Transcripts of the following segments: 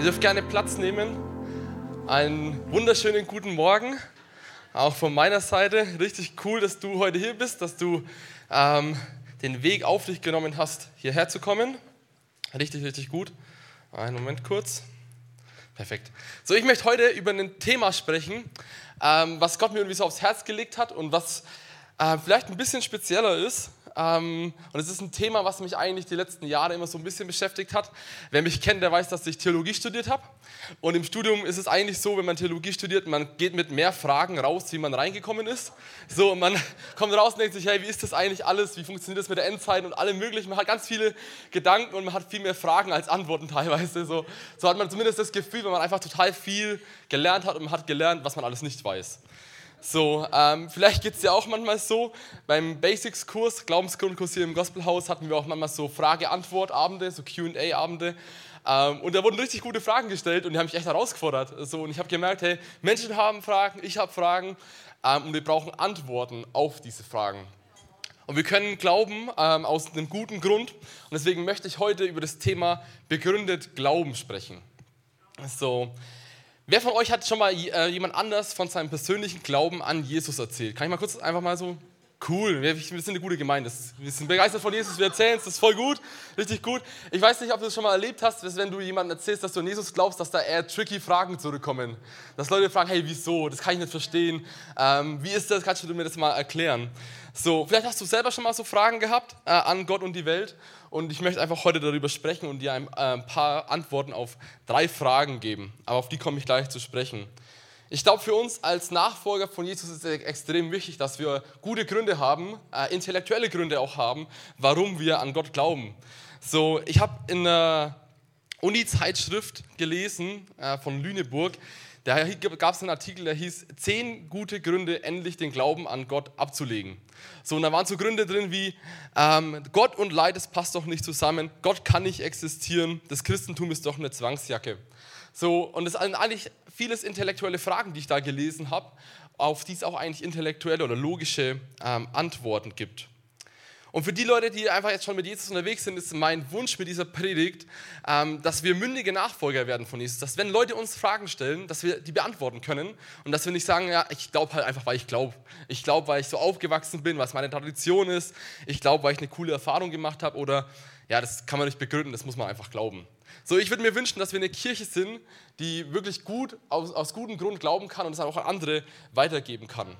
Ihr dürft gerne Platz nehmen. Einen wunderschönen guten Morgen, auch von meiner Seite. Richtig cool, dass du heute hier bist, dass du ähm, den Weg auf dich genommen hast, hierher zu kommen. Richtig, richtig gut. Einen Moment kurz. Perfekt. So, ich möchte heute über ein Thema sprechen, ähm, was Gott mir irgendwie so aufs Herz gelegt hat und was äh, vielleicht ein bisschen spezieller ist. Ähm, und es ist ein Thema, was mich eigentlich die letzten Jahre immer so ein bisschen beschäftigt hat. Wer mich kennt, der weiß, dass ich Theologie studiert habe. Und im Studium ist es eigentlich so, wenn man Theologie studiert, man geht mit mehr Fragen raus, wie man reingekommen ist. So, man kommt raus und denkt sich, hey, wie ist das eigentlich alles? Wie funktioniert das mit der Endzeit und allem möglichen? Man hat ganz viele Gedanken und man hat viel mehr Fragen als Antworten teilweise. So, so hat man zumindest das Gefühl, wenn man einfach total viel gelernt hat und man hat gelernt, was man alles nicht weiß. So, ähm, vielleicht geht es ja auch manchmal so. Beim Basics-Kurs, Glaubensgrundkurs hier im Gospelhaus, hatten wir auch manchmal so Frage-Antwort-Abende, so QA-Abende. Ähm, und da wurden richtig gute Fragen gestellt und die haben mich echt herausgefordert. So, und ich habe gemerkt, hey, Menschen haben Fragen, ich habe Fragen ähm, und wir brauchen Antworten auf diese Fragen. Und wir können glauben ähm, aus einem guten Grund. Und deswegen möchte ich heute über das Thema begründet Glauben sprechen. So, Wer von euch hat schon mal äh, jemand anders von seinem persönlichen Glauben an Jesus erzählt? Kann ich mal kurz einfach mal so Cool, wir, sind eine gute Gemeinde. Wir sind begeistert von Jesus, wir erzählen es, das ist voll gut, richtig gut. Ich weiß nicht, ob du es schon mal erlebt hast, dass wenn du jemandem erzählst, dass du an Jesus glaubst, dass da eher tricky Fragen zurückkommen. Dass Leute fragen, hey, wieso? Das kann ich nicht verstehen. Ähm, wie ist das? Kannst du mir das mal erklären? So, vielleicht hast du selber schon mal so Fragen gehabt äh, an Gott und die Welt. Und ich möchte einfach heute darüber sprechen und dir ein, äh, ein paar Antworten auf drei Fragen geben. Aber auf die komme ich gleich zu sprechen. Ich glaube, für uns als Nachfolger von Jesus ist es extrem wichtig, dass wir gute Gründe haben, äh, intellektuelle Gründe auch haben, warum wir an Gott glauben. So, ich habe in einer Uni-Zeitschrift gelesen äh, von Lüneburg, da gab es einen Artikel, der hieß Zehn gute Gründe, endlich den Glauben an Gott abzulegen. So, und da waren so Gründe drin wie ähm, Gott und Leid, das passt doch nicht zusammen, Gott kann nicht existieren, das Christentum ist doch eine Zwangsjacke. So, und es sind eigentlich vieles intellektuelle Fragen, die ich da gelesen habe, auf die es auch eigentlich intellektuelle oder logische ähm, Antworten gibt. Und für die Leute, die einfach jetzt schon mit Jesus unterwegs sind, ist mein Wunsch mit dieser Predigt, ähm, dass wir mündige Nachfolger werden von Jesus. Dass wenn Leute uns Fragen stellen, dass wir die beantworten können und dass wir nicht sagen, ja, ich glaube halt einfach, weil ich glaube. Ich glaube, weil ich so aufgewachsen bin, es meine Tradition ist. Ich glaube, weil ich eine coole Erfahrung gemacht habe oder ja, das kann man nicht begründen, das muss man einfach glauben. So, ich würde mir wünschen, dass wir eine Kirche sind, die wirklich gut, aus, aus gutem Grund glauben kann und es auch an andere weitergeben kann.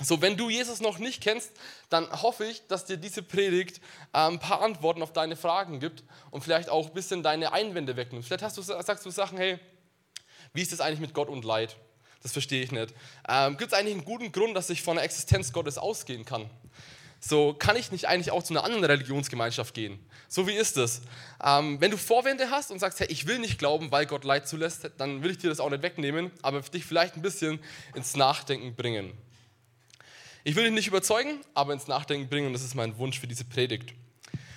So, wenn du Jesus noch nicht kennst, dann hoffe ich, dass dir diese Predigt äh, ein paar Antworten auf deine Fragen gibt und vielleicht auch ein bisschen deine Einwände wegnimmt. Vielleicht hast du, sagst du Sachen, hey, wie ist das eigentlich mit Gott und Leid? Das verstehe ich nicht. Ähm, Gibt es eigentlich einen guten Grund, dass ich von der Existenz Gottes ausgehen kann? So, kann ich nicht eigentlich auch zu einer anderen Religionsgemeinschaft gehen? So wie ist es? Ähm, wenn du Vorwände hast und sagst, hey, ich will nicht glauben, weil Gott Leid zulässt, dann will ich dir das auch nicht wegnehmen, aber dich vielleicht ein bisschen ins Nachdenken bringen. Ich will dich nicht überzeugen, aber ins Nachdenken bringen und das ist mein Wunsch für diese Predigt.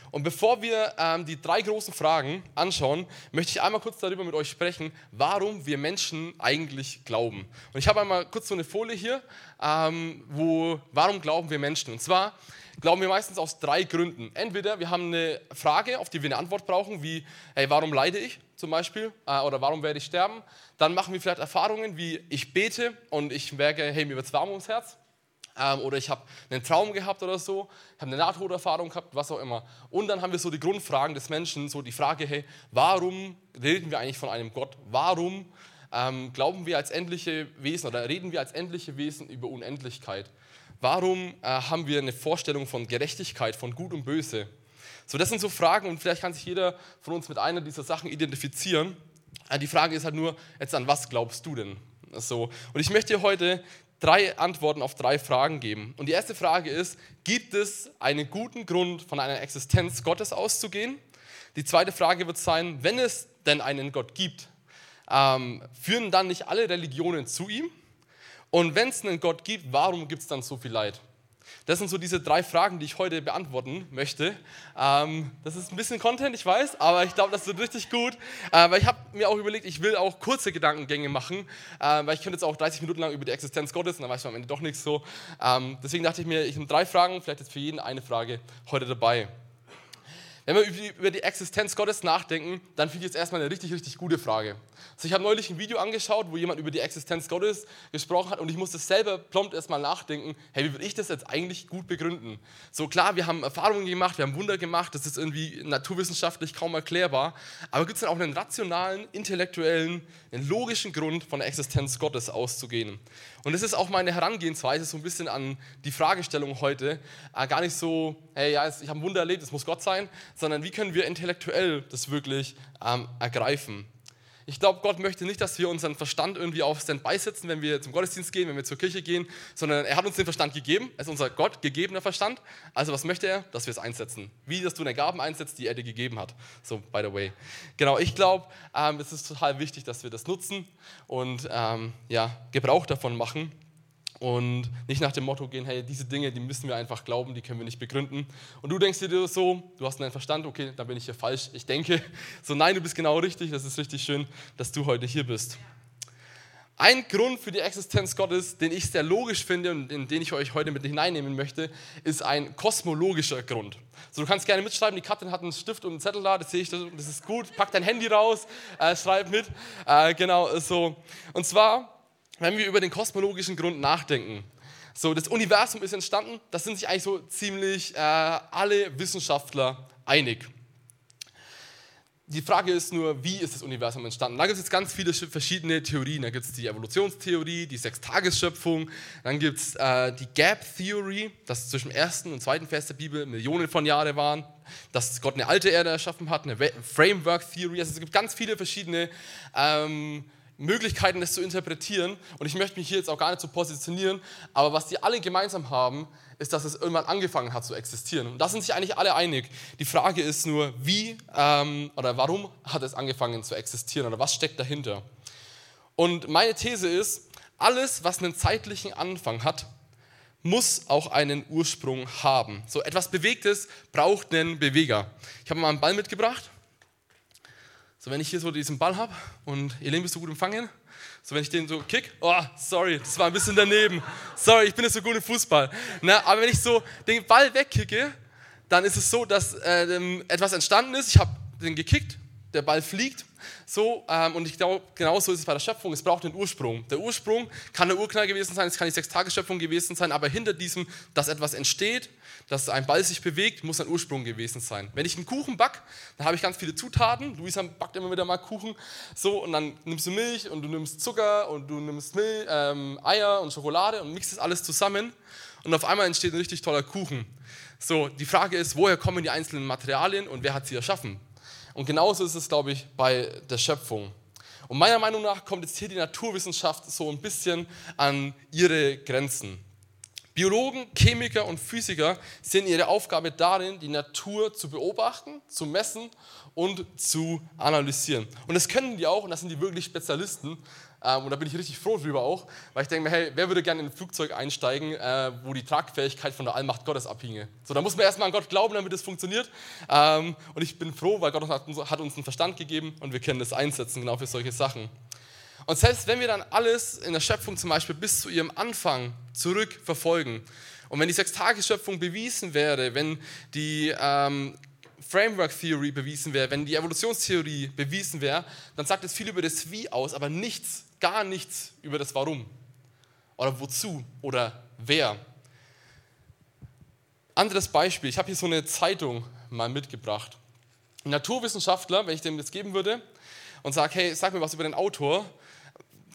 Und bevor wir ähm, die drei großen Fragen anschauen, möchte ich einmal kurz darüber mit euch sprechen, warum wir Menschen eigentlich glauben. Und ich habe einmal kurz so eine Folie hier, ähm, wo, warum glauben wir Menschen? Und zwar glauben wir meistens aus drei Gründen. Entweder wir haben eine Frage, auf die wir eine Antwort brauchen, wie, hey, warum leide ich zum Beispiel? Äh, oder warum werde ich sterben? Dann machen wir vielleicht Erfahrungen wie, ich bete und ich merke, hey, mir wird es warm ums Herz oder ich habe einen Traum gehabt oder so, habe eine Nahtoderfahrung gehabt, was auch immer. Und dann haben wir so die Grundfragen des Menschen, so die Frage, hey, warum reden wir eigentlich von einem Gott? Warum ähm, glauben wir als endliche Wesen oder reden wir als endliche Wesen über Unendlichkeit? Warum äh, haben wir eine Vorstellung von Gerechtigkeit, von Gut und Böse? So, das sind so Fragen und vielleicht kann sich jeder von uns mit einer dieser Sachen identifizieren. Äh, die Frage ist halt nur, jetzt an was glaubst du denn? So, und ich möchte dir heute drei Antworten auf drei Fragen geben. Und die erste Frage ist, gibt es einen guten Grund, von einer Existenz Gottes auszugehen? Die zweite Frage wird sein, wenn es denn einen Gott gibt, ähm, führen dann nicht alle Religionen zu ihm? Und wenn es einen Gott gibt, warum gibt es dann so viel Leid? Das sind so diese drei Fragen, die ich heute beantworten möchte. Ähm, das ist ein bisschen Content, ich weiß, aber ich glaube, das wird richtig gut. Äh, weil ich habe mir auch überlegt, ich will auch kurze Gedankengänge machen, äh, weil ich könnte jetzt auch 30 Minuten lang über die Existenz Gottes und dann weiß man am Ende doch nichts so. Ähm, deswegen dachte ich mir, ich habe drei Fragen, vielleicht ist für jeden eine Frage heute dabei. Wenn wir über die Existenz Gottes nachdenken, dann finde ich jetzt erstmal eine richtig, richtig gute Frage. Also ich habe neulich ein Video angeschaut, wo jemand über die Existenz Gottes gesprochen hat und ich musste selber prompt erstmal nachdenken, hey, wie würde ich das jetzt eigentlich gut begründen? So klar, wir haben Erfahrungen gemacht, wir haben Wunder gemacht, das ist irgendwie naturwissenschaftlich kaum erklärbar, aber gibt es dann auch einen rationalen, intellektuellen, einen logischen Grund von der Existenz Gottes auszugehen? Und das ist auch meine Herangehensweise so ein bisschen an die Fragestellung heute. Äh, gar nicht so, hey, ja, ich habe ein Wunder erlebt, es muss Gott sein, sondern wie können wir intellektuell das wirklich ähm, ergreifen. Ich glaube, Gott möchte nicht, dass wir unseren Verstand irgendwie auf Standby setzen, wenn wir zum Gottesdienst gehen, wenn wir zur Kirche gehen, sondern er hat uns den Verstand gegeben. Er ist unser Gott gegebener Verstand. Also was möchte er? Dass wir es einsetzen. Wie, dass du deine Gaben einsetzt, die er dir gegeben hat. So, by the way. Genau, ich glaube, ähm, es ist total wichtig, dass wir das nutzen und ähm, ja, Gebrauch davon machen und nicht nach dem Motto gehen, hey, diese Dinge, die müssen wir einfach glauben, die können wir nicht begründen. Und du denkst dir so, du hast einen Verstand, okay, da bin ich hier falsch. Ich denke, so nein, du bist genau richtig, das ist richtig schön, dass du heute hier bist. Ein Grund für die Existenz Gottes, den ich sehr logisch finde und in den ich euch heute mit hineinnehmen möchte, ist ein kosmologischer Grund. So, du kannst gerne mitschreiben, die Katrin hat einen Stift und einen Zettel da, das sehe ich, das ist gut. Pack dein Handy raus, äh, schreib mit. Äh, genau, so. Und zwar wenn wir über den kosmologischen Grund nachdenken, so das Universum ist entstanden, da sind sich eigentlich so ziemlich äh, alle Wissenschaftler einig. Die Frage ist nur, wie ist das Universum entstanden? Da gibt es jetzt ganz viele verschiedene Theorien. Da gibt es die Evolutionstheorie, die Sechstagesschöpfung, dann gibt es äh, die Gap Theory, dass zwischen dem ersten und zweiten Vers der Bibel Millionen von Jahren waren, dass Gott eine alte Erde erschaffen hat, eine Framework Theory. Also es gibt ganz viele verschiedene ähm, Möglichkeiten, das zu interpretieren. Und ich möchte mich hier jetzt auch gar nicht so positionieren, aber was die alle gemeinsam haben, ist, dass es irgendwann angefangen hat zu existieren. Und da sind sich eigentlich alle einig. Die Frage ist nur, wie ähm, oder warum hat es angefangen zu existieren oder was steckt dahinter? Und meine These ist, alles, was einen zeitlichen Anfang hat, muss auch einen Ursprung haben. So etwas Bewegtes braucht einen Beweger. Ich habe mal einen Ball mitgebracht. So, wenn ich hier so diesen Ball habe und Elaine bist du gut empfangen? So, wenn ich den so kick, oh, sorry, das war ein bisschen daneben. Sorry, ich bin nicht so gut im Fußball. Na, aber wenn ich so den Ball wegkicke, dann ist es so, dass äh, etwas entstanden ist. Ich habe den gekickt, der Ball fliegt. So, ähm, und ich glaube, genauso ist es bei der Schöpfung. Es braucht einen Ursprung. Der Ursprung kann der Urknall gewesen sein, es kann die Sechstagesschöpfung gewesen sein, aber hinter diesem, dass etwas entsteht, dass ein Ball sich bewegt, muss ein Ursprung gewesen sein. Wenn ich einen Kuchen back, dann habe ich ganz viele Zutaten. Luisa backt immer wieder mal Kuchen. So, und dann nimmst du Milch und du nimmst Zucker und du nimmst Milch, ähm, Eier und Schokolade und mixt das alles zusammen. Und auf einmal entsteht ein richtig toller Kuchen. So, die Frage ist, woher kommen die einzelnen Materialien und wer hat sie erschaffen? Und genauso ist es, glaube ich, bei der Schöpfung. Und meiner Meinung nach kommt jetzt hier die Naturwissenschaft so ein bisschen an ihre Grenzen. Biologen, Chemiker und Physiker sehen ihre Aufgabe darin, die Natur zu beobachten, zu messen und zu analysieren. Und das können die auch, und das sind die wirklich Spezialisten. Ähm, und da bin ich richtig froh drüber auch, weil ich denke mir, hey, wer würde gerne in ein Flugzeug einsteigen, äh, wo die Tragfähigkeit von der Allmacht Gottes abhinge? So, da muss man erstmal an Gott glauben, damit es funktioniert. Ähm, und ich bin froh, weil Gott hat uns einen Verstand gegeben und wir können das einsetzen, genau für solche Sachen. Und selbst wenn wir dann alles in der Schöpfung zum Beispiel bis zu ihrem Anfang zurückverfolgen und wenn die Sechstagesschöpfung bewiesen wäre, wenn die ähm, Framework Theory bewiesen wäre, wenn die Evolutionstheorie bewiesen wäre, dann sagt es viel über das Wie aus, aber nichts, gar nichts über das Warum oder wozu oder wer. Anderes Beispiel, ich habe hier so eine Zeitung mal mitgebracht. Ein Naturwissenschaftler, wenn ich dem das geben würde und sage, hey, sag mir was über den Autor,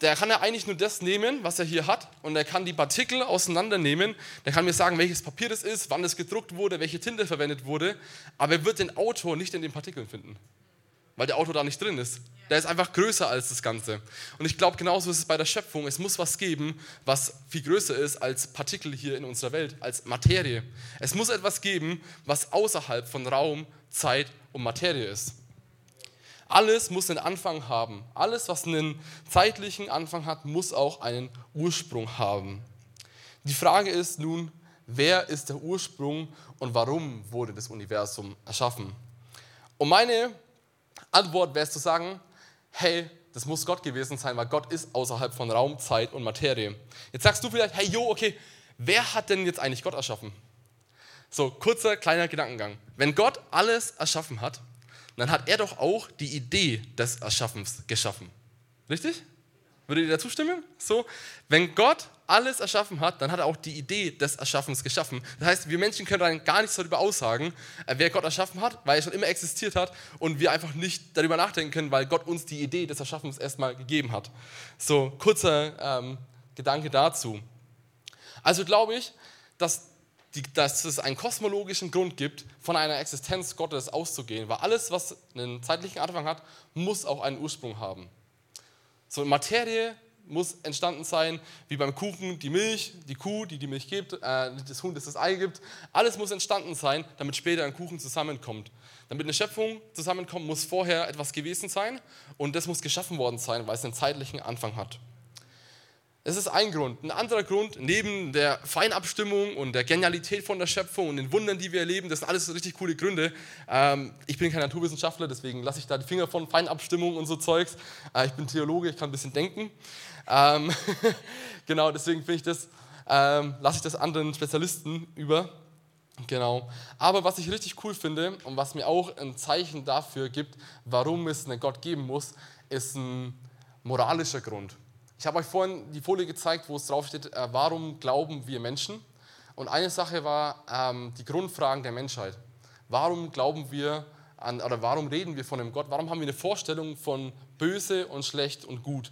der kann ja eigentlich nur das nehmen, was er hier hat, und er kann die Partikel auseinandernehmen. Der kann mir sagen, welches Papier das ist, wann es gedruckt wurde, welche Tinte verwendet wurde, aber er wird den Autor nicht in den Partikeln finden, weil der Autor da nicht drin ist. Der ist einfach größer als das Ganze. Und ich glaube, genauso ist es bei der Schöpfung. Es muss was geben, was viel größer ist als Partikel hier in unserer Welt, als Materie. Es muss etwas geben, was außerhalb von Raum, Zeit und Materie ist. Alles muss einen Anfang haben. Alles, was einen zeitlichen Anfang hat, muss auch einen Ursprung haben. Die Frage ist nun, wer ist der Ursprung und warum wurde das Universum erschaffen? Und meine Antwort wäre es zu sagen, hey, das muss Gott gewesen sein, weil Gott ist außerhalb von Raum, Zeit und Materie. Jetzt sagst du vielleicht, hey, jo, okay, wer hat denn jetzt eigentlich Gott erschaffen? So, kurzer, kleiner Gedankengang. Wenn Gott alles erschaffen hat, dann hat er doch auch die Idee des Erschaffens geschaffen. Richtig? Würdet ihr dazu stimmen? So, wenn Gott alles erschaffen hat, dann hat er auch die Idee des Erschaffens geschaffen. Das heißt, wir Menschen können dann gar nichts darüber aussagen, äh, wer Gott erschaffen hat, weil er schon immer existiert hat und wir einfach nicht darüber nachdenken können, weil Gott uns die Idee des Erschaffens erstmal gegeben hat. So, kurzer ähm, Gedanke dazu. Also glaube ich, dass, die, dass es einen kosmologischen Grund gibt, von einer Existenz Gottes auszugehen, weil alles, was einen zeitlichen Anfang hat, muss auch einen Ursprung haben. So Materie muss entstanden sein, wie beim Kuchen die Milch, die Kuh, die die Milch gibt, äh, das Huhn, das das Ei gibt. Alles muss entstanden sein, damit später ein Kuchen zusammenkommt. Damit eine Schöpfung zusammenkommt, muss vorher etwas gewesen sein und das muss geschaffen worden sein, weil es einen zeitlichen Anfang hat. Das ist ein Grund. Ein anderer Grund, neben der Feinabstimmung und der Genialität von der Schöpfung und den Wundern, die wir erleben, das sind alles richtig coole Gründe. Ähm, ich bin kein Naturwissenschaftler, deswegen lasse ich da die Finger von Feinabstimmung und so Zeugs. Äh, ich bin Theologe, ich kann ein bisschen denken. Ähm, genau, deswegen finde ich das, ähm, lasse ich das anderen Spezialisten über. Genau. Aber was ich richtig cool finde und was mir auch ein Zeichen dafür gibt, warum es einen Gott geben muss, ist ein moralischer Grund. Ich habe euch vorhin die Folie gezeigt, wo es drauf steht, äh, warum glauben wir Menschen? Und eine Sache war ähm, die Grundfragen der Menschheit. Warum glauben wir an, oder warum reden wir von einem Gott? Warum haben wir eine Vorstellung von böse und schlecht und gut?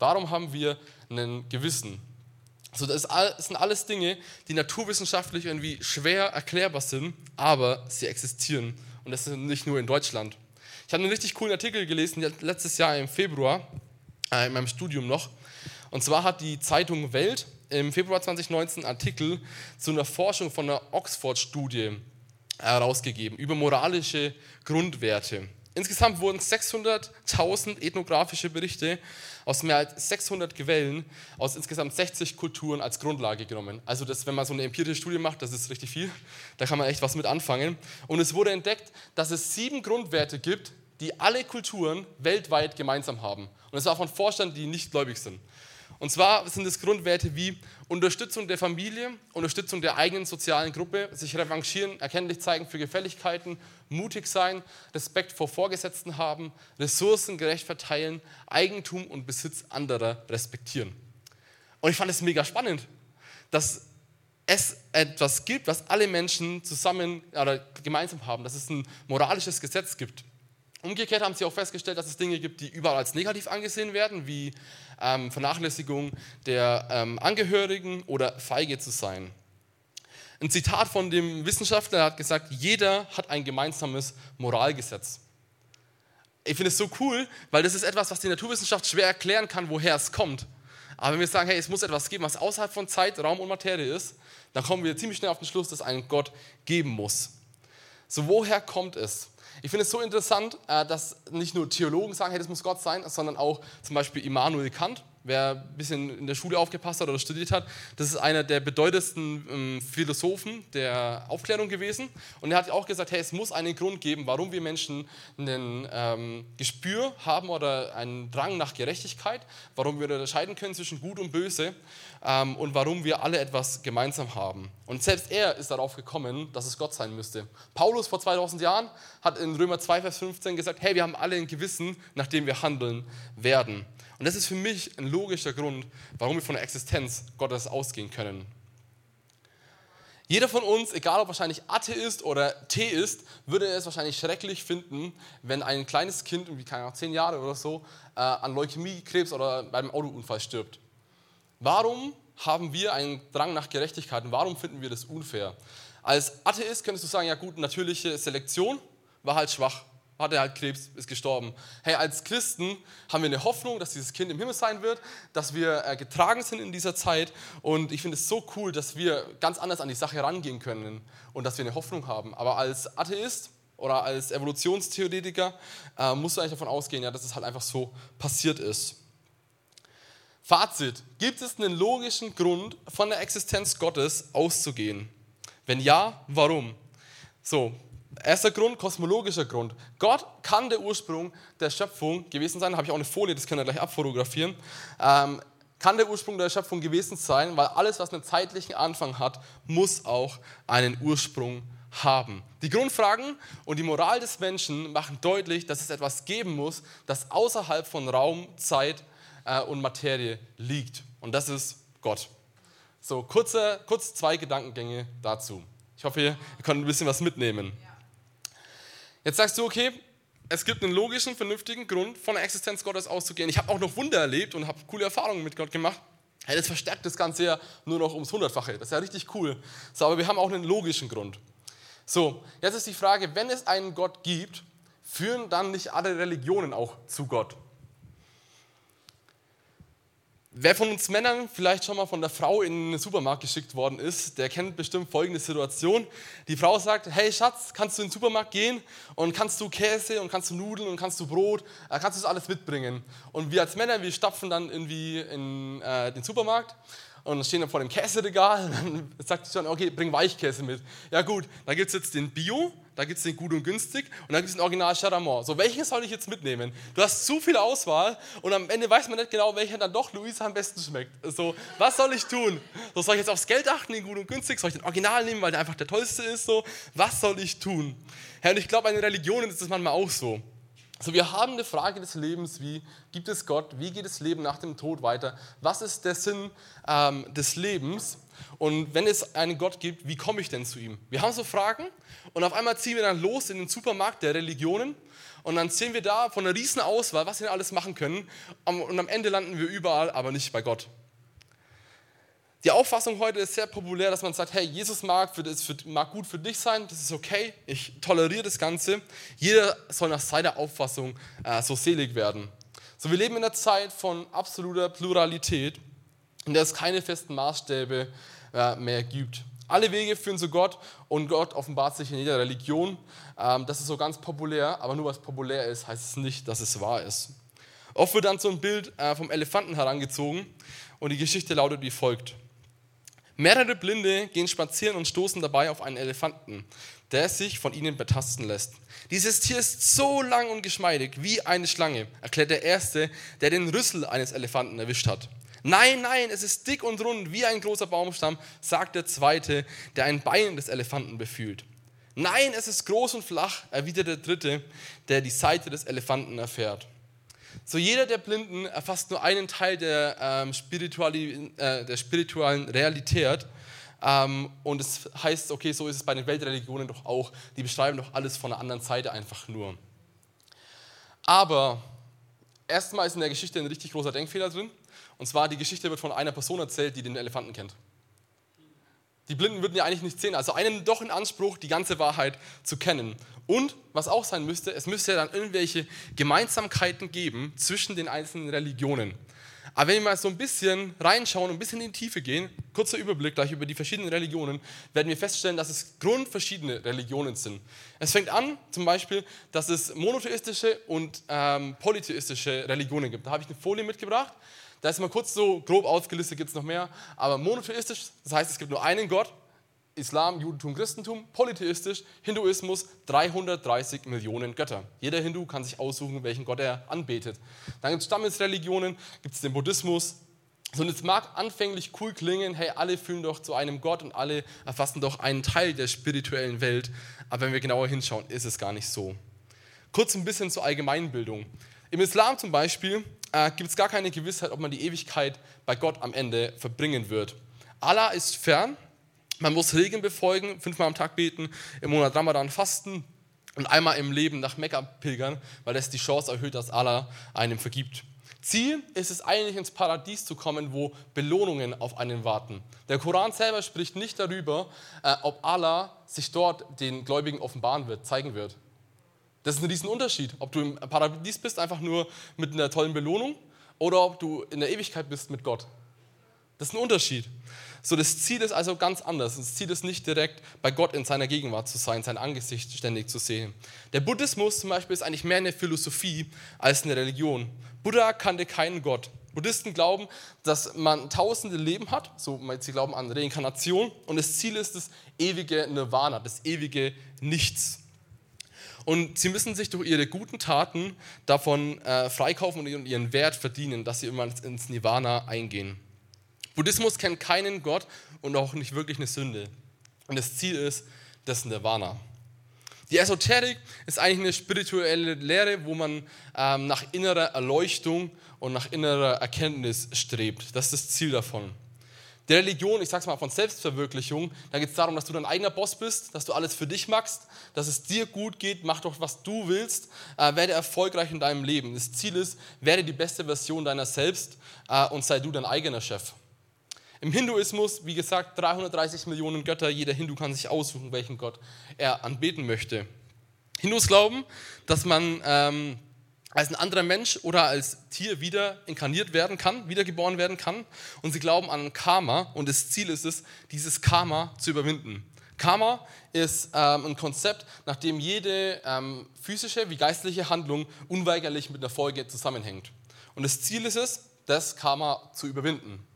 Warum haben wir ein Gewissen? So, das, sind alles Dinge, die naturwissenschaftlich irgendwie schwer erklärbar sind, aber sie existieren. Und das ist nicht nur in Deutschland. Ich habe einen richtig coolen Artikel gelesen, letztes Jahr im Februar, äh, in meinem Studium noch. Und zwar hat die Zeitung Welt im Februar 2019 einen Artikel zu einer Forschung von einer Oxford-Studie herausgegeben über moralische Grundwerte. Insgesamt wurden 600.000 ethnografische Berichte aus mehr als 600 Quellen aus insgesamt 60 Kulturen als Grundlage genommen. Also das, wenn man so eine empirische Studie macht, das ist richtig viel. Da kann man echt was mit anfangen. Und es wurde entdeckt, dass es sieben Grundwerte gibt, die alle Kulturen weltweit gemeinsam haben. Und es war von Forschern, die nicht gläubig sind. Und zwar sind es Grundwerte wie Unterstützung der Familie, Unterstützung der eigenen sozialen Gruppe, sich revanchieren, erkenntlich zeigen für Gefälligkeiten, mutig sein, Respekt vor Vorgesetzten haben, Ressourcen gerecht verteilen, Eigentum und Besitz anderer respektieren. Und ich fand es mega spannend, dass es etwas gibt, was alle Menschen zusammen oder gemeinsam haben, dass es ein moralisches Gesetz gibt. Umgekehrt haben sie auch festgestellt, dass es Dinge gibt, die überall als negativ angesehen werden, wie ähm, Vernachlässigung der ähm, Angehörigen oder feige zu sein. Ein Zitat von dem Wissenschaftler hat gesagt, jeder hat ein gemeinsames Moralgesetz. Ich finde es so cool, weil das ist etwas, was die Naturwissenschaft schwer erklären kann, woher es kommt. Aber wenn wir sagen, hey, es muss etwas geben, was außerhalb von Zeit, Raum und Materie ist, dann kommen wir ziemlich schnell auf den Schluss, dass einen Gott geben muss. So, woher kommt es? Ich finde es so interessant, äh, dass nicht nur Theologen sagen, hey, das muss Gott sein, sondern auch zum Beispiel Immanuel Kant, wer ein bisschen in der Schule aufgepasst hat oder studiert hat, das ist einer der bedeutendsten ähm, Philosophen der Aufklärung gewesen. Und er hat auch gesagt, hey, es muss einen Grund geben, warum wir Menschen ein ähm, Gespür haben oder einen Drang nach Gerechtigkeit, warum wir unterscheiden können zwischen Gut und Böse ähm, und warum wir alle etwas gemeinsam haben. Und selbst er ist darauf gekommen, dass es Gott sein müsste. Paulus vor 2000 Jahren hat in Römer 2, Vers 15 gesagt, hey, wir haben alle ein Gewissen, nach dem wir handeln werden. Und das ist für mich ein logischer Grund, warum wir von der Existenz Gottes ausgehen können. Jeder von uns, egal ob wahrscheinlich Atheist oder Theist, würde es wahrscheinlich schrecklich finden, wenn ein kleines Kind, wie keine Ahnung, zehn Jahre oder so, äh, an Leukämie, Krebs oder beim Autounfall stirbt. Warum haben wir einen Drang nach Gerechtigkeit und warum finden wir das unfair? Als Atheist könntest du sagen, ja gut, natürliche Selektion war halt schwach hatte halt Krebs, ist gestorben. Hey, als Christen haben wir eine Hoffnung, dass dieses Kind im Himmel sein wird, dass wir äh, getragen sind in dieser Zeit. Und ich finde es so cool, dass wir ganz anders an die Sache rangehen können und dass wir eine Hoffnung haben. Aber als Atheist oder als Evolutionstheoretiker äh, musst du eigentlich davon ausgehen, ja, dass es halt einfach so passiert ist. Fazit: Gibt es einen logischen Grund, von der Existenz Gottes auszugehen? Wenn ja, warum? So, Erster Grund, kosmologischer Grund. Gott kann der Ursprung der Schöpfung gewesen sein. Da habe ich auch eine Folie, das können wir gleich abfotografieren. Ähm, kann der Ursprung der Schöpfung gewesen sein, weil alles, was einen zeitlichen Anfang hat, muss auch einen Ursprung haben. Die Grundfragen und die Moral des Menschen machen deutlich, dass es etwas geben muss, das außerhalb von Raum, Zeit äh, und Materie liegt. Und das ist Gott. So, kurze, kurz zwei Gedankengänge dazu. Ich hoffe, ihr könnt ein bisschen was mitnehmen. Jetzt sagst du, okay, es gibt einen logischen, vernünftigen Grund, von der Existenz Gottes auszugehen. Ich habe auch noch Wunder erlebt und habe coole Erfahrungen mit Gott gemacht. Ja, das verstärkt das Ganze ja nur noch ums Hundertfache. Das ist ja richtig cool. So, aber wir haben auch einen logischen Grund. So, jetzt ist die Frage, wenn es einen Gott gibt, führen dann nicht alle Religionen auch zu Gott? Wer von uns Männern vielleicht schon mal von der Frau in den Supermarkt geschickt worden ist, der kennt bestimmt folgende Situation. Die Frau sagt, hey Schatz, kannst du in den Supermarkt gehen und kannst du Käse und kannst du Nudeln und kannst du Brot, äh, kannst du das alles mitbringen. Und wir als Männer, wir stapfen dann irgendwie in äh, den Supermarkt und stehen dann vor dem Käseregal und dann sagt sie schon, okay, bring Weichkäse mit. Ja gut, da gibt es jetzt den Bio, da gibt es den gut und günstig und dann gibt es den Original Charamont. So, welchen soll ich jetzt mitnehmen? Du hast zu viel Auswahl und am Ende weiß man nicht genau, welcher dann doch Luisa am besten schmeckt. So, was soll ich tun? So, soll ich jetzt aufs Geld achten, den gut und günstig? Soll ich den Original nehmen, weil der einfach der tollste ist? So, was soll ich tun? Ja, und ich glaube, in Religionen ist das manchmal auch so. Also wir haben eine Frage des Lebens wie, gibt es Gott? Wie geht das Leben nach dem Tod weiter? Was ist der Sinn ähm, des Lebens? Und wenn es einen Gott gibt, wie komme ich denn zu ihm? Wir haben so Fragen und auf einmal ziehen wir dann los in den Supermarkt der Religionen und dann sehen wir da von einer riesen Auswahl, was wir alles machen können und am Ende landen wir überall, aber nicht bei Gott. Die Auffassung heute ist sehr populär, dass man sagt, hey, Jesus mag, für, mag gut für dich sein, das ist okay, ich toleriere das Ganze. Jeder soll nach seiner Auffassung äh, so selig werden. So, wir leben in einer Zeit von absoluter Pluralität, in der es keine festen Maßstäbe äh, mehr gibt. Alle Wege führen zu Gott und Gott offenbart sich in jeder Religion. Ähm, das ist so ganz populär, aber nur es populär ist, heißt es nicht, dass es wahr ist. Oft wird dann so ein Bild äh, vom Elefanten herangezogen und die Geschichte lautet wie folgt. Mehrere Blinde gehen spazieren und stoßen dabei auf einen Elefanten, der sich von ihnen betasten lässt. Dieses Tier ist so lang und geschmeidig wie eine Schlange, erklärt der Erste, der den Rüssel eines Elefanten erwischt hat. Nein, nein, es ist dick und rund wie ein großer Baumstamm, sagt der Zweite, der ein Bein des Elefanten befühlt. Nein, es ist groß und flach, erwidert der Dritte, der die Seite des Elefanten erfährt. So jeder der Blinden erfasst nur einen Teil der, ähm, spirituali, äh, der spirituellen Realität. Ähm, und es heißt, okay, so ist es bei den Weltreligionen doch auch. Die beschreiben doch alles von einer anderen Seite einfach nur. Aber erstmal ist in der Geschichte ein richtig großer Denkfehler drin. Und zwar, die Geschichte wird von einer Person erzählt, die den Elefanten kennt. Die Blinden würden ja eigentlich nicht sehen. Also einen doch in Anspruch, die ganze Wahrheit zu kennen. Und was auch sein müsste, es müsste ja dann irgendwelche Gemeinsamkeiten geben zwischen den einzelnen Religionen. Aber wenn wir mal so ein bisschen reinschauen und ein bisschen in die Tiefe gehen, kurzer Überblick gleich über die verschiedenen Religionen, werden wir feststellen, dass es grundverschiedene Religionen sind. Es fängt an, zum Beispiel, dass es monotheistische und ähm, polytheistische Religionen gibt. Da habe ich eine Folie mitgebracht. Da ist mal kurz so grob aufgelistet, gibt es noch mehr. Aber monotheistisch, das heißt, es gibt nur einen Gott, Islam, Judentum, Christentum, polytheistisch, Hinduismus, 330 Millionen Götter. Jeder Hindu kann sich aussuchen, welchen Gott er anbetet. Dann gibt es Stammesreligionen, gibt es den Buddhismus. So, und es mag anfänglich cool klingen, hey, alle fühlen doch zu einem Gott und alle erfassen doch einen Teil der spirituellen Welt. Aber wenn wir genauer hinschauen, ist es gar nicht so. Kurz ein bisschen zur Allgemeinbildung. Im Islam zum Beispiel äh, gibt es gar keine Gewissheit, ob man die Ewigkeit bei Gott am Ende verbringen wird. Allah ist fern, man muss Regeln befolgen, fünfmal am Tag beten, im Monat Ramadan fasten und einmal im Leben nach Mekka pilgern, weil das die Chance erhöht, dass Allah einem vergibt. Ziel ist es eigentlich ins Paradies zu kommen, wo Belohnungen auf einen warten. Der Koran selber spricht nicht darüber, äh, ob Allah sich dort den Gläubigen offenbaren wird, zeigen wird. Das ist ein Riesenunterschied, ob du im Paradies bist, einfach nur mit einer tollen Belohnung, oder ob du in der Ewigkeit bist mit Gott. Das ist ein Unterschied. So, das Ziel ist also ganz anders. Das Ziel ist nicht direkt bei Gott in seiner Gegenwart zu sein, sein Angesicht ständig zu sehen. Der Buddhismus zum Beispiel ist eigentlich mehr eine Philosophie als eine Religion. Buddha kannte keinen Gott. Buddhisten glauben, dass man tausende Leben hat, so sie glauben an Reinkarnation und das Ziel ist das ewige Nirvana, das ewige Nichts. Und sie müssen sich durch ihre guten Taten davon äh, freikaufen und ihren Wert verdienen, dass sie immer ins Nirvana eingehen. Buddhismus kennt keinen Gott und auch nicht wirklich eine Sünde. Und das Ziel ist das Nirvana. Die Esoterik ist eigentlich eine spirituelle Lehre, wo man ähm, nach innerer Erleuchtung und nach innerer Erkenntnis strebt. Das ist das Ziel davon. Die Religion, ich sag's mal von Selbstverwirklichung, da geht es darum, dass du dein eigener Boss bist, dass du alles für dich machst, dass es dir gut geht, mach doch, was du willst, äh, werde erfolgreich in deinem Leben. Das Ziel ist, werde die beste Version deiner selbst äh, und sei du dein eigener Chef. Im Hinduismus, wie gesagt, 330 Millionen Götter, jeder Hindu kann sich aussuchen, welchen Gott er anbeten möchte. Hindus glauben, dass man ähm, als ein anderer Mensch oder als Tier wieder inkarniert werden kann, wiedergeboren werden kann. Und sie glauben an Karma und das Ziel ist es, dieses Karma zu überwinden. Karma ist ähm, ein Konzept, nach dem jede ähm, physische wie geistliche Handlung unweigerlich mit einer Folge zusammenhängt. Und das Ziel ist es, das Karma zu überwinden.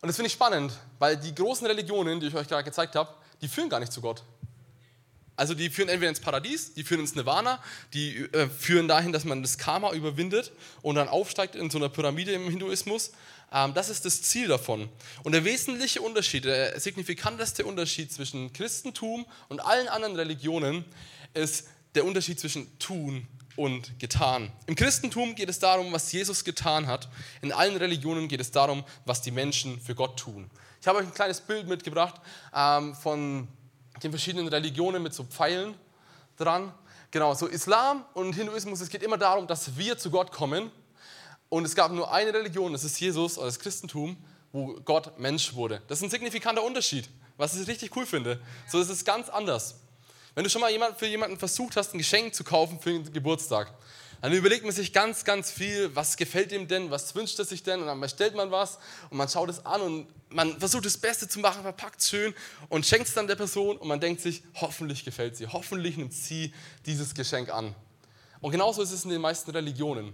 Und das finde ich spannend, weil die großen Religionen, die ich euch gerade gezeigt habe, die führen gar nicht zu Gott. Also die führen entweder ins Paradies, die führen ins Nirvana, die äh, führen dahin, dass man das Karma überwindet und dann aufsteigt in so einer Pyramide im Hinduismus. Ähm, das ist das Ziel davon. Und der wesentliche Unterschied, der signifikanteste Unterschied zwischen Christentum und allen anderen Religionen ist der Unterschied zwischen tun und getan. Im Christentum geht es darum, was Jesus getan hat. In allen Religionen geht es darum, was die Menschen für Gott tun. Ich habe euch ein kleines Bild mitgebracht ähm, von den verschiedenen Religionen mit so Pfeilen dran. Genau, so Islam und Hinduismus, es geht immer darum, dass wir zu Gott kommen. Und es gab nur eine Religion, das ist Jesus oder das Christentum, wo Gott Mensch wurde. Das ist ein signifikanter Unterschied, was ich richtig cool finde. So ist es ganz anders. Wenn du schon mal jemand, für jemanden versucht hast, ein Geschenk zu kaufen für den Geburtstag, dann überlegt man sich ganz, ganz viel, was gefällt ihm denn, was wünscht er sich denn und dann bestellt man was und man schaut es an und man versucht das Beste zu machen, verpackt schön und schenkt es dann der Person und man denkt sich, hoffentlich gefällt sie, hoffentlich nimmt sie dieses Geschenk an. Und genauso ist es in den meisten Religionen.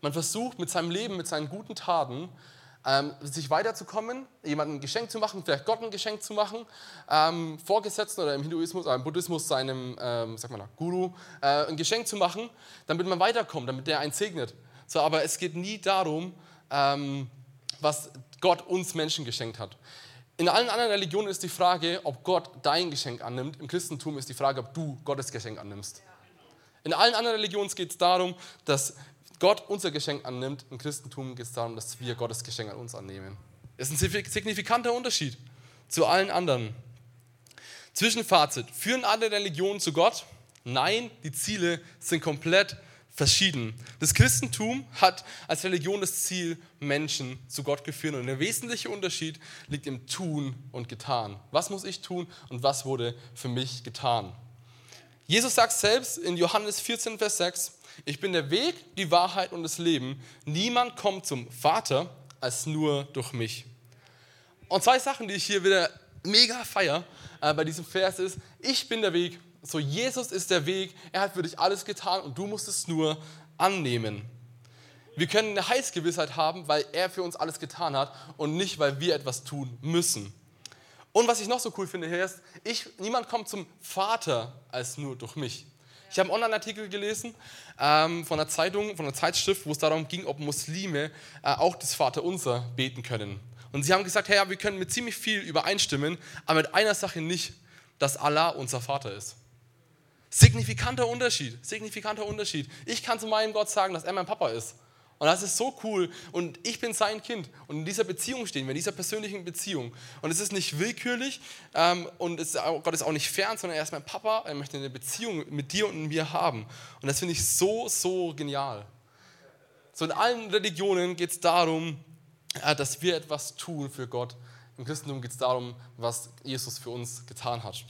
Man versucht mit seinem Leben, mit seinen guten Taten, ähm, sich weiterzukommen, jemandem ein Geschenk zu machen, vielleicht Gott ein Geschenk zu machen, ähm, Vorgesetzten oder im Hinduismus oder im Buddhismus seinem ähm, sag mal, Guru äh, ein Geschenk zu machen, damit man weiterkommt, damit der einen segnet. So, aber es geht nie darum, ähm, was Gott uns Menschen geschenkt hat. In allen anderen Religionen ist die Frage, ob Gott dein Geschenk annimmt. Im Christentum ist die Frage, ob du Gottes Geschenk annimmst. In allen anderen Religionen geht es darum, dass Gott unser Geschenk annimmt. Im Christentum geht es darum, dass wir Gottes Geschenk an uns annehmen. Das ist ein signifikanter Unterschied zu allen anderen. Zwischenfazit: Führen alle Religionen zu Gott? Nein, die Ziele sind komplett verschieden. Das Christentum hat als Religion das Ziel, Menschen zu Gott geführt. Und der wesentliche Unterschied liegt im Tun und Getan. Was muss ich tun und was wurde für mich getan? Jesus sagt selbst in Johannes 14, Vers 6, ich bin der Weg, die Wahrheit und das Leben. Niemand kommt zum Vater als nur durch mich. Und zwei Sachen, die ich hier wieder mega feier äh, bei diesem Vers ist, ich bin der Weg, so Jesus ist der Weg, er hat für dich alles getan und du musst es nur annehmen. Wir können eine Heilsgewissheit haben, weil er für uns alles getan hat und nicht, weil wir etwas tun müssen. Und was ich noch so cool finde hier ist, ich, niemand kommt zum Vater als nur durch mich. Ich habe einen Online-Artikel gelesen ähm, von einer Zeitung, von einer Zeitschrift, wo es darum ging, ob Muslime äh, auch das Vaterunser beten können. Und sie haben gesagt, hey, ja, wir können mit ziemlich viel übereinstimmen, aber mit einer Sache nicht, dass Allah unser Vater ist. Signifikanter Unterschied, signifikanter Unterschied. Ich kann zu meinem Gott sagen, dass er mein Papa ist. Und das ist so cool. Und ich bin sein Kind. Und in dieser Beziehung stehen wir, in dieser persönlichen Beziehung. Und es ist nicht willkürlich ähm, und ist, Gott ist auch nicht fern, sondern er ist mein Papa. Er möchte eine Beziehung mit dir und mir haben. Und das finde ich so, so genial. So in allen Religionen geht es darum, äh, dass wir etwas tun für Gott. Im Christentum geht es darum, was Jesus für uns getan hat.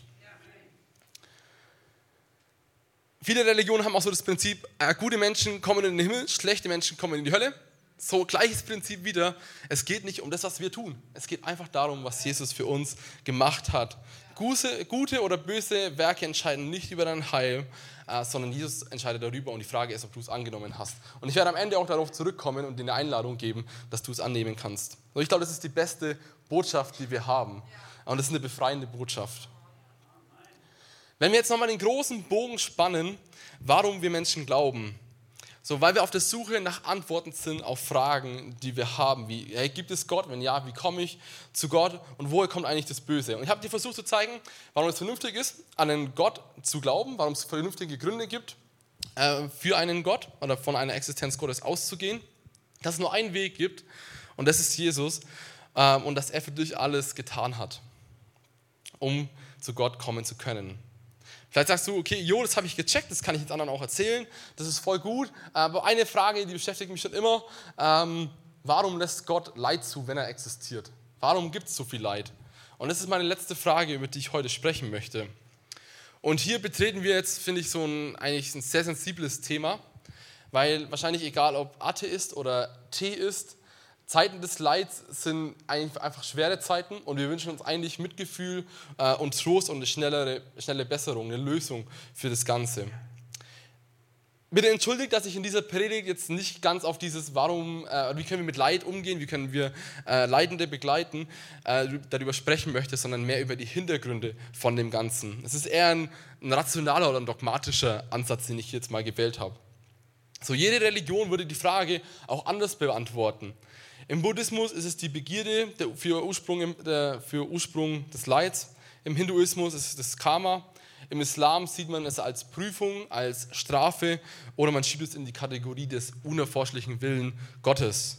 Viele Religionen haben auch so das Prinzip, äh, gute Menschen kommen in den Himmel, schlechte Menschen kommen in die Hölle. So gleiches Prinzip wieder. Es geht nicht um das, was wir tun. Es geht einfach darum, was Jesus für uns gemacht hat. Gute, gute oder böse Werke entscheiden nicht über dein Heil, äh, sondern Jesus entscheidet darüber und die Frage ist, ob du es angenommen hast. Und ich werde am Ende auch darauf zurückkommen und dir eine Einladung geben, dass du es annehmen kannst. Und ich glaube, das ist die beste Botschaft, die wir haben. Und das ist eine befreiende Botschaft. Wenn wir jetzt nochmal den großen Bogen spannen, warum wir Menschen glauben, so, weil wir auf der Suche nach Antworten sind auf Fragen, die wir haben, wie hey, gibt es Gott? Wenn ja, wie komme ich zu Gott und woher kommt eigentlich das Böse? Und ich habe dir versucht zu zeigen, warum es vernünftig ist, an einen Gott zu glauben, warum es vernünftige Gründe gibt, äh, für einen Gott oder von einer Existenz Gottes auszugehen, dass es nur einen Weg gibt und das ist Jesus äh, und dass er für dich alles getan hat, um zu Gott kommen zu können. Vielleicht sagst du, okay, jo, das habe ich gecheckt, das kann ich jetzt anderen auch erzählen, das ist voll gut. Aber eine Frage, die beschäftigt mich schon immer, ähm, warum lässt Gott Leid zu, wenn er existiert? Warum gibt es so viel Leid? Und das ist meine letzte Frage, über die ich heute sprechen möchte. Und hier betreten wir jetzt, finde ich, so ein, eigentlich ein sehr sensibles Thema, weil wahrscheinlich egal, ob Atheist oder Theist, Zeiten des Leids sind einfach schwere Zeiten und wir wünschen uns eigentlich Mitgefühl äh, und Trost und eine schnellere, schnelle Besserung, eine Lösung für das Ganze. Bitte entschuldigt, dass ich in dieser Predigt jetzt nicht ganz auf dieses, warum, äh, wie können wir mit Leid umgehen, wie können wir äh, Leidende begleiten, äh, darüber sprechen möchte, sondern mehr über die Hintergründe von dem Ganzen. Es ist eher ein, ein rationaler oder ein dogmatischer Ansatz, den ich jetzt mal gewählt habe. So, jede Religion würde die Frage auch anders beantworten. Im Buddhismus ist es die Begierde für Ursprung, für Ursprung des Leids. Im Hinduismus ist es das Karma. Im Islam sieht man es als Prüfung, als Strafe oder man schiebt es in die Kategorie des unerforschlichen Willen Gottes.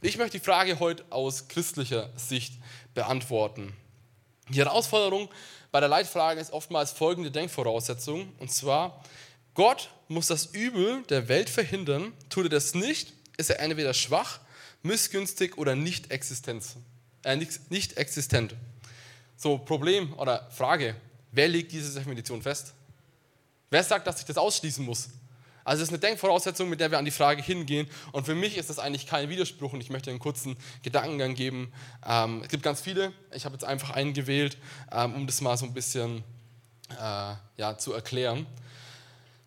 Ich möchte die Frage heute aus christlicher Sicht beantworten. Die Herausforderung bei der Leitfrage ist oftmals folgende Denkvoraussetzung, und zwar, Gott muss das Übel der Welt verhindern. Tut er das nicht, ist er entweder schwach missgünstig oder nicht, Existenz, äh, nicht, nicht existent. So, Problem oder Frage, wer legt diese Definition fest? Wer sagt, dass ich das ausschließen muss? Also es ist eine Denkvoraussetzung, mit der wir an die Frage hingehen. Und für mich ist das eigentlich kein Widerspruch und ich möchte einen kurzen Gedankengang geben. Ähm, es gibt ganz viele. Ich habe jetzt einfach einen gewählt, ähm, um das mal so ein bisschen äh, ja, zu erklären.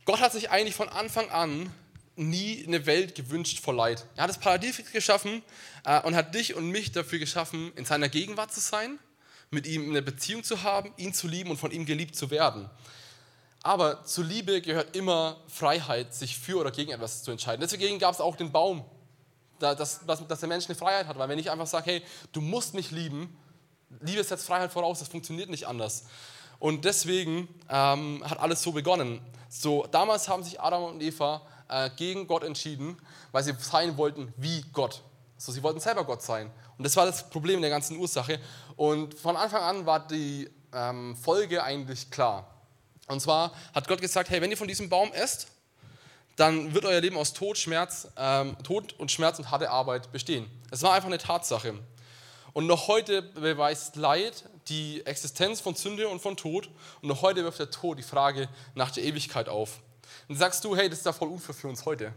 Gott hat sich eigentlich von Anfang an nie eine Welt gewünscht vor Leid. Er hat das Paradies geschaffen äh, und hat dich und mich dafür geschaffen, in seiner Gegenwart zu sein, mit ihm eine Beziehung zu haben, ihn zu lieben und von ihm geliebt zu werden. Aber zur Liebe gehört immer Freiheit, sich für oder gegen etwas zu entscheiden. Deswegen gab es auch den Baum, dass, dass der Mensch eine Freiheit hat. Weil wenn ich einfach sage, hey, du musst mich lieben, Liebe setzt Freiheit voraus, das funktioniert nicht anders. Und deswegen ähm, hat alles so begonnen. So, damals haben sich Adam und Eva äh, gegen Gott entschieden, weil sie sein wollten wie Gott. So, sie wollten selber Gott sein. Und das war das Problem der ganzen Ursache. Und von Anfang an war die ähm, Folge eigentlich klar. Und zwar hat Gott gesagt, hey, wenn ihr von diesem Baum esst, dann wird euer Leben aus Tod, Schmerz, ähm, Tod und Schmerz und harte Arbeit bestehen. Es war einfach eine Tatsache. Und noch heute beweist Leid die Existenz von Sünde und von Tod. Und noch heute wirft der Tod die Frage nach der Ewigkeit auf. Und sagst du, hey, das ist ja voll unfair für uns heute.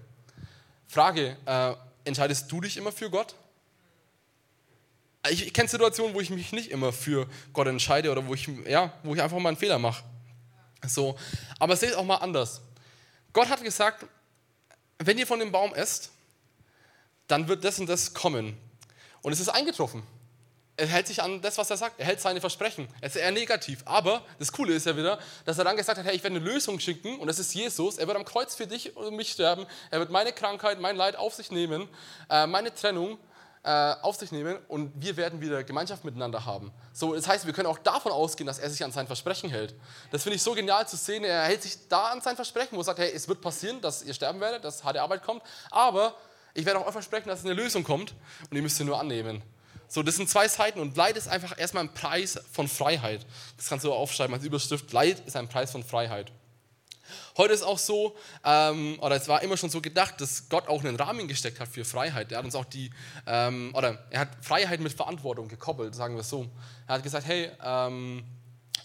Frage, äh, entscheidest du dich immer für Gott? Ich, ich kenne Situationen, wo ich mich nicht immer für Gott entscheide oder wo ich, ja, wo ich einfach mal einen Fehler mache. So, aber seht auch mal anders. Gott hat gesagt, wenn ihr von dem Baum esst, dann wird das und das kommen. Und es ist eingetroffen er hält sich an das, was er sagt. Er hält seine Versprechen. Er ist eher negativ. Aber das Coole ist ja wieder, dass er dann gesagt hat, hey, ich werde eine Lösung schicken und das ist Jesus. Er wird am Kreuz für dich und mich sterben. Er wird meine Krankheit, mein Leid auf sich nehmen, äh, meine Trennung äh, auf sich nehmen und wir werden wieder Gemeinschaft miteinander haben. So, das heißt, wir können auch davon ausgehen, dass er sich an sein Versprechen hält. Das finde ich so genial zu sehen. Er hält sich da an sein Versprechen, wo er sagt, hey, es wird passieren, dass ihr sterben werdet, dass harte Arbeit kommt, aber ich werde auch versprechen, dass eine Lösung kommt und ihr müsst sie nur annehmen. So, das sind zwei Seiten und Leid ist einfach erstmal ein Preis von Freiheit. Das kannst du aufschreiben als Überschrift. Leid ist ein Preis von Freiheit. Heute ist auch so, ähm, oder es war immer schon so gedacht, dass Gott auch einen Rahmen gesteckt hat für Freiheit. Er hat uns auch die, ähm, oder er hat Freiheit mit Verantwortung gekoppelt, sagen wir es so. Er hat gesagt, hey, ähm,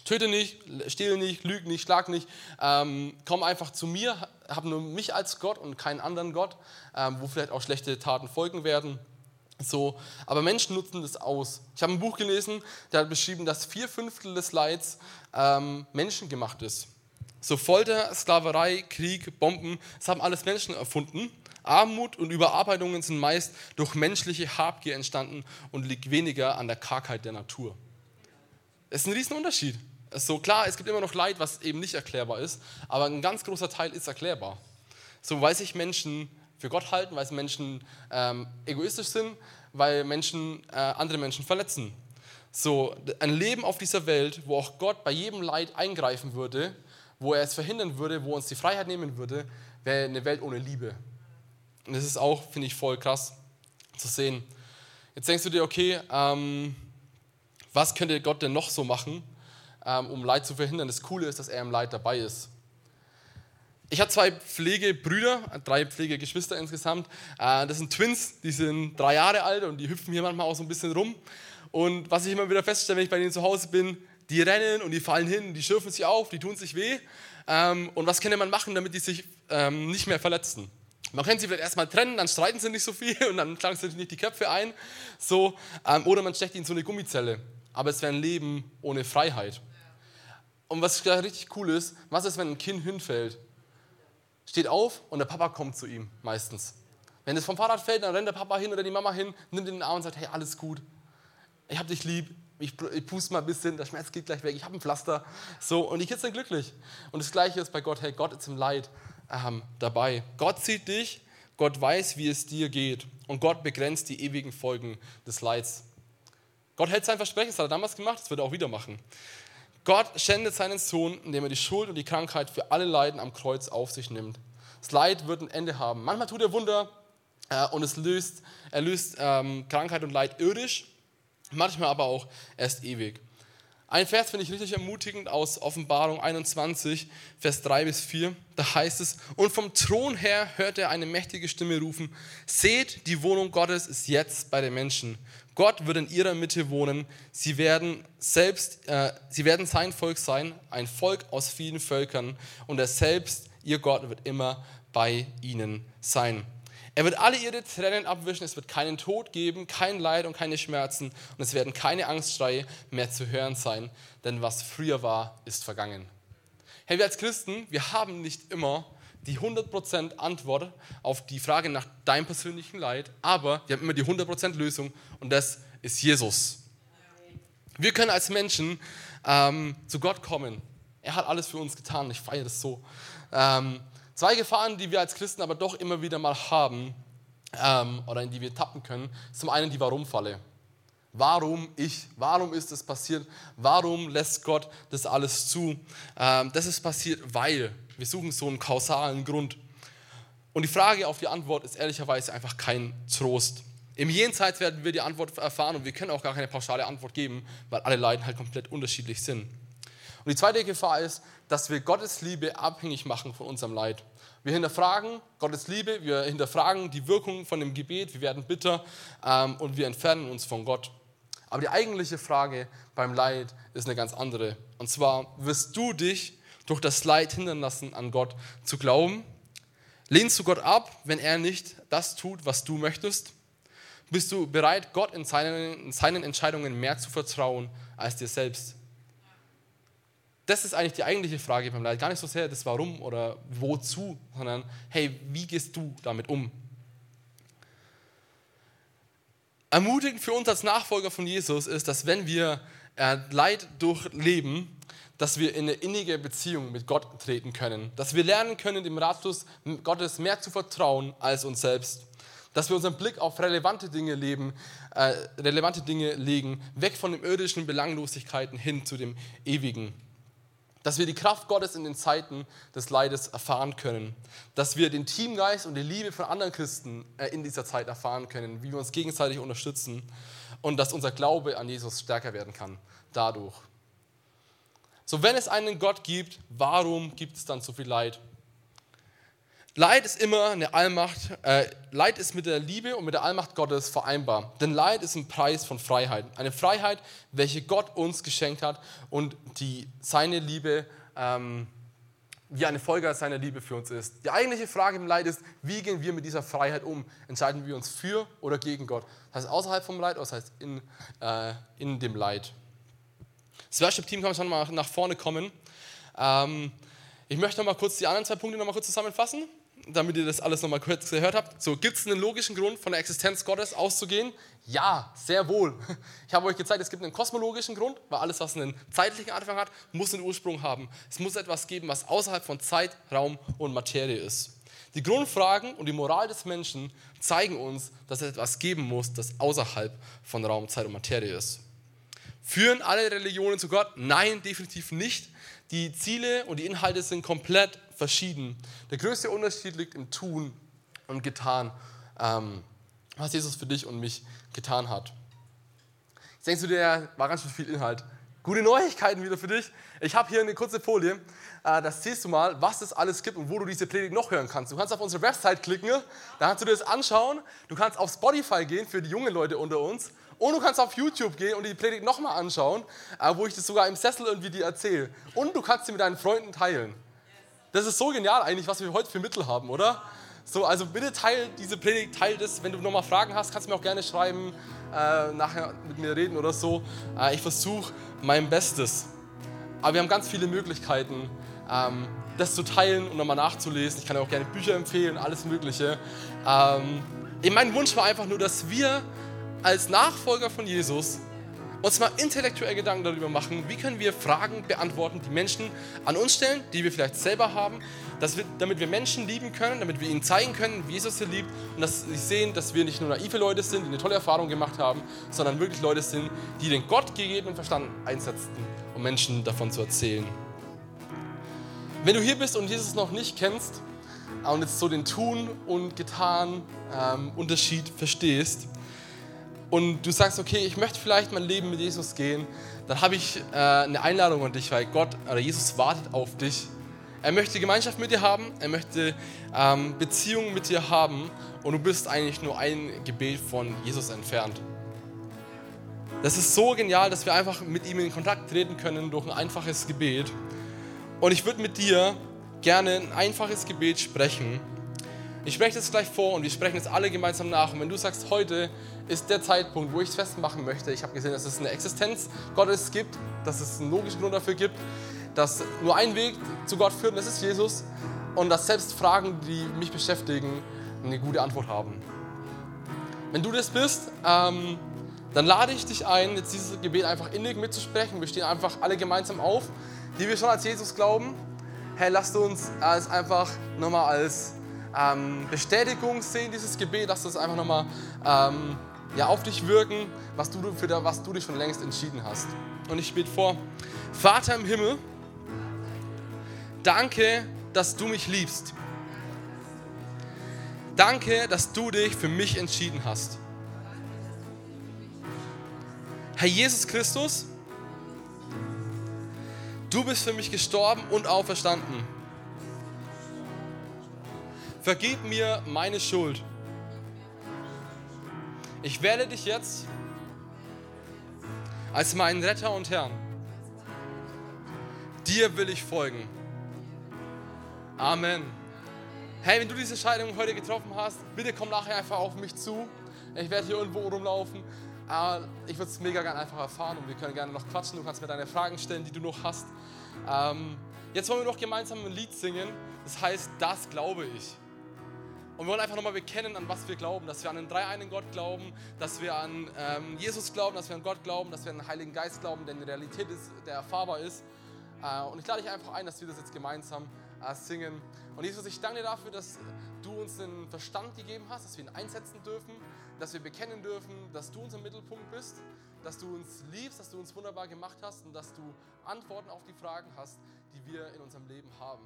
töte nicht, stehle nicht, lüge nicht, schlag nicht, ähm, komm einfach zu mir, hab nur mich als Gott und keinen anderen Gott, ähm, wo vielleicht auch schlechte Taten folgen werden. So, aber Menschen nutzen das aus. Ich habe ein Buch gelesen, der hat beschrieben, dass vier Fünftel des Leids ähm, menschengemacht ist. So Folter, Sklaverei, Krieg, Bomben, das haben alles Menschen erfunden. Armut und Überarbeitungen sind meist durch menschliche Habgier entstanden und liegt weniger an der Kargheit der Natur. Das ist ein Riesenunterschied. So klar, es gibt immer noch Leid, was eben nicht erklärbar ist, aber ein ganz großer Teil ist erklärbar. So, weil sich Menschen für Gott halten, weil Menschen ähm, egoistisch sind, weil Menschen äh, andere Menschen verletzen. So, ein Leben auf dieser Welt, wo auch Gott bei jedem Leid eingreifen würde, wo er es verhindern würde, wo uns die Freiheit nehmen würde, wäre eine Welt ohne Liebe. Und das ist auch, finde ich, voll krass zu sehen. Jetzt denkst du dir, okay, ähm, was könnte Gott denn noch so machen, ähm, um Leid zu verhindern? Das Coole ist, dass er im Leid dabei ist. Ich habe zwei Pflegebrüder, drei Pflegegeschwister insgesamt. Äh, das sind Twins, die sind drei Jahre alt und die hüpfen hier manchmal auch so ein bisschen rum. Und was ich immer wieder feststelle, wenn ich bei denen zu Hause bin, die rennen und die fallen hin, die schürfen sich auf, die tun sich weh. Ähm, und was könnte man machen, damit die sich ähm, nicht mehr verletzen? Man könnte sie vielleicht erstmal trennen, dann streiten sie nicht so viel und dann schlagen sie nicht die Köpfe ein. So, ähm, oder man steckt ihnen so eine Gummizelle. Aber es wäre ein Leben ohne Freiheit. Und was richtig cool ist, was ist, wenn ein Kind hinfällt? Steht auf und der Papa kommt zu ihm meistens. Wenn es vom Fahrrad fällt, dann rennt der Papa hin oder die Mama hin, nimmt ihn in den Arm und sagt, hey, alles gut, ich hab dich lieb, ich, ich puste mal ein bisschen, der Schmerz geht gleich weg, ich habe ein Pflaster. So, und die Kids sind glücklich. Und das Gleiche ist bei Gott, hey, Gott ist im Leid ähm, dabei. Gott sieht dich, Gott weiß, wie es dir geht und Gott begrenzt die ewigen Folgen des Leids. Gott hält sein Versprechen, das hat er damals gemacht, das wird er auch wieder machen. Gott schändet seinen Sohn, indem er die Schuld und die Krankheit für alle Leiden am Kreuz auf sich nimmt. Das Leid wird ein Ende haben. Manchmal tut er Wunder äh, und es löst, er löst ähm, Krankheit und Leid irdisch, manchmal aber auch erst ewig. Ein Vers finde ich richtig ermutigend aus Offenbarung 21, Vers 3 bis 4. Da heißt es, und vom Thron her hört er eine mächtige Stimme rufen, seht, die Wohnung Gottes ist jetzt bei den Menschen. Gott wird in ihrer Mitte wohnen. Sie werden selbst, äh, sie werden sein Volk sein, ein Volk aus vielen Völkern. Und er selbst, ihr Gott, wird immer bei ihnen sein. Er wird alle ihre Tränen abwischen, es wird keinen Tod geben, kein Leid und keine Schmerzen und es werden keine Angstschreie mehr zu hören sein, denn was früher war, ist vergangen. Hey, wir als Christen, wir haben nicht immer die 100% Antwort auf die Frage nach deinem persönlichen Leid, aber wir haben immer die 100% Lösung und das ist Jesus. Wir können als Menschen ähm, zu Gott kommen. Er hat alles für uns getan. Ich feiere das so. Ähm, zwei Gefahren, die wir als Christen aber doch immer wieder mal haben ähm, oder in die wir tappen können, ist zum einen die Warum-Falle. Warum ich? Warum ist das passiert? Warum lässt Gott das alles zu? Ähm, das ist passiert, weil wir suchen so einen kausalen Grund. Und die Frage auf die Antwort ist ehrlicherweise einfach kein Trost. Im Jenseits werden wir die Antwort erfahren und wir können auch gar keine pauschale Antwort geben, weil alle Leiden halt komplett unterschiedlich sind. Und die zweite Gefahr ist, dass wir Gottes Liebe abhängig machen von unserem Leid. Wir hinterfragen Gottes Liebe, wir hinterfragen die Wirkung von dem Gebet, wir werden bitter ähm, und wir entfernen uns von Gott. Aber die eigentliche Frage beim Leid ist eine ganz andere. Und zwar, wirst du dich durch das Leid hindern lassen, an Gott zu glauben? Lehnst du Gott ab, wenn er nicht das tut, was du möchtest? Bist du bereit, Gott in seinen, in seinen Entscheidungen mehr zu vertrauen als dir selbst? Das ist eigentlich die eigentliche Frage beim Leid. Gar nicht so sehr das Warum oder Wozu, sondern hey, wie gehst du damit um? Ermutigend für uns als Nachfolger von Jesus ist, dass wenn wir äh, Leid durchleben, dass wir in eine innige Beziehung mit Gott treten können. Dass wir lernen können, dem Ratschluss Gottes mehr zu vertrauen als uns selbst. Dass wir unseren Blick auf relevante Dinge leben, äh, relevante Dinge legen, weg von den irdischen Belanglosigkeiten hin zu dem Ewigen. Dass wir die Kraft Gottes in den Zeiten des Leides erfahren können. Dass wir den Teamgeist und die Liebe von anderen Christen äh, in dieser Zeit erfahren können, wie wir uns gegenseitig unterstützen und dass unser Glaube an Jesus stärker werden kann dadurch. So, wenn es einen Gott gibt, warum gibt es dann so viel Leid? Leid ist immer eine Allmacht, äh, Leid ist mit der Liebe und mit der Allmacht Gottes vereinbar. Denn Leid ist ein Preis von Freiheit. Eine Freiheit, welche Gott uns geschenkt hat und die seine Liebe, ähm, wie eine Folge seiner Liebe für uns ist. Die eigentliche Frage im Leid ist, wie gehen wir mit dieser Freiheit um? Entscheiden wir uns für oder gegen Gott? Das heißt außerhalb vom Leid, oder das heißt in, äh, in dem Leid. Das Worship-Team kann schon mal nach vorne kommen. Ähm, ich möchte noch mal kurz die anderen zwei Punkte noch mal kurz zusammenfassen. damit ihr das alles nochmal kurz gehört habt. So, gibt es einen logischen Grund, von der Existenz Gottes auszugehen? Ja, sehr wohl. Ich habe euch gezeigt, es gibt einen kosmologischen Grund, weil alles, was einen zeitlichen Anfang hat, muss einen Ursprung haben. Es muss etwas geben, was außerhalb von Zeit, Raum und Materie ist. Die Grundfragen und die Moral des Menschen zeigen uns, dass es etwas geben muss, das außerhalb von Raum, Zeit und Materie ist. Führen alle Religionen zu Gott? Nein, definitiv nicht. Die Ziele und die Inhalte sind komplett verschieden. Der größte Unterschied liegt im Tun und Getan, ähm, was Jesus für dich und mich getan hat. Jetzt denkst du dir, war ganz schön viel Inhalt. Gute Neuigkeiten wieder für dich. Ich habe hier eine kurze Folie. Äh, das siehst du mal, was es alles gibt und wo du diese Predigt noch hören kannst. Du kannst auf unsere Website klicken, da kannst du dir das anschauen. Du kannst auf Spotify gehen für die jungen Leute unter uns und du kannst auf YouTube gehen und die Predigt nochmal anschauen, äh, wo ich das sogar im Sessel irgendwie dir erzähle. Und du kannst sie mit deinen Freunden teilen. Das ist so genial eigentlich, was wir heute für Mittel haben, oder? So, also bitte teil diese Predigt, teil das. Wenn du nochmal Fragen hast, kannst du mir auch gerne schreiben, äh, nachher mit mir reden oder so. Äh, ich versuche mein Bestes. Aber wir haben ganz viele Möglichkeiten, ähm, das zu teilen und nochmal nachzulesen. Ich kann dir auch gerne Bücher empfehlen, alles Mögliche. Ähm, mein Wunsch war einfach nur, dass wir als Nachfolger von Jesus uns mal intellektuell Gedanken darüber machen, wie können wir Fragen beantworten, die Menschen an uns stellen, die wir vielleicht selber haben, wir, damit wir Menschen lieben können, damit wir ihnen zeigen können, wie Jesus sie liebt und dass sie sehen, dass wir nicht nur naive Leute sind, die eine tolle Erfahrung gemacht haben, sondern wirklich Leute sind, die den Gott gegebenen Verstand einsetzen, um Menschen davon zu erzählen. Wenn du hier bist und Jesus noch nicht kennst und jetzt so den Tun und Getan ähm, Unterschied verstehst, und du sagst, okay, ich möchte vielleicht mein Leben mit Jesus gehen, dann habe ich äh, eine Einladung an dich, weil Gott oder Jesus wartet auf dich. Er möchte Gemeinschaft mit dir haben, er möchte ähm, Beziehungen mit dir haben und du bist eigentlich nur ein Gebet von Jesus entfernt. Das ist so genial, dass wir einfach mit ihm in Kontakt treten können durch ein einfaches Gebet. Und ich würde mit dir gerne ein einfaches Gebet sprechen. Ich spreche das gleich vor und wir sprechen es alle gemeinsam nach. Und wenn du sagst, heute ist der Zeitpunkt, wo ich es festmachen möchte. Ich habe gesehen, dass es eine Existenz Gottes gibt, dass es einen logischen Grund dafür gibt, dass nur ein Weg zu Gott führt und das ist Jesus. Und dass selbst Fragen, die mich beschäftigen, eine gute Antwort haben. Wenn du das bist, ähm, dann lade ich dich ein, jetzt dieses Gebet einfach innig mitzusprechen. Wir stehen einfach alle gemeinsam auf, die wir schon als Jesus glauben. Hey, lasst uns es einfach nochmal als ähm, Bestätigung sehen, dieses Gebet, dass das einfach nochmal ähm, ja, auf dich wirken, was du, für da, was du dich schon längst entschieden hast. Und ich bete vor, Vater im Himmel, danke, dass du mich liebst. Danke, dass du dich für mich entschieden hast. Herr Jesus Christus, du bist für mich gestorben und auferstanden. Vergib mir meine Schuld. Ich wähle dich jetzt als meinen Retter und Herrn. Dir will ich folgen. Amen. Hey, wenn du diese Entscheidung heute getroffen hast, bitte komm nachher einfach auf mich zu. Ich werde hier irgendwo rumlaufen. Äh, ich würde es mega gerne einfach erfahren und wir können gerne noch quatschen. Du kannst mir deine Fragen stellen, die du noch hast. Ähm, jetzt wollen wir noch gemeinsam ein Lied singen. Das heißt, das glaube ich. Und wir wollen einfach nochmal bekennen, an was wir glauben, dass wir an den dreieinen Gott glauben, dass wir an ähm, Jesus glauben, dass wir an Gott glauben, dass wir an den Heiligen Geist glauben, der eine Realität ist, der erfahrbar ist. Äh, und ich lade dich einfach ein, dass wir das jetzt gemeinsam äh, singen. Und Jesus, ich danke dir dafür, dass du uns den Verstand gegeben hast, dass wir ihn einsetzen dürfen, dass wir bekennen dürfen, dass du unser Mittelpunkt bist, dass du uns liebst, dass du uns wunderbar gemacht hast und dass du Antworten auf die Fragen hast, die wir in unserem Leben haben.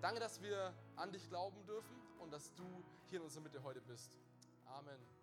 Danke, dass wir an dich glauben dürfen und dass du hier in unserer Mitte heute bist. Amen.